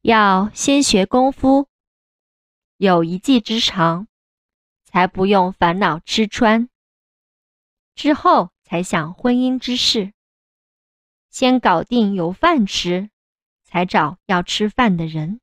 要先学功夫。有一技之长才不用烦恼吃穿。之后才想婚姻之事。先搞定有饭吃才找要吃饭的人。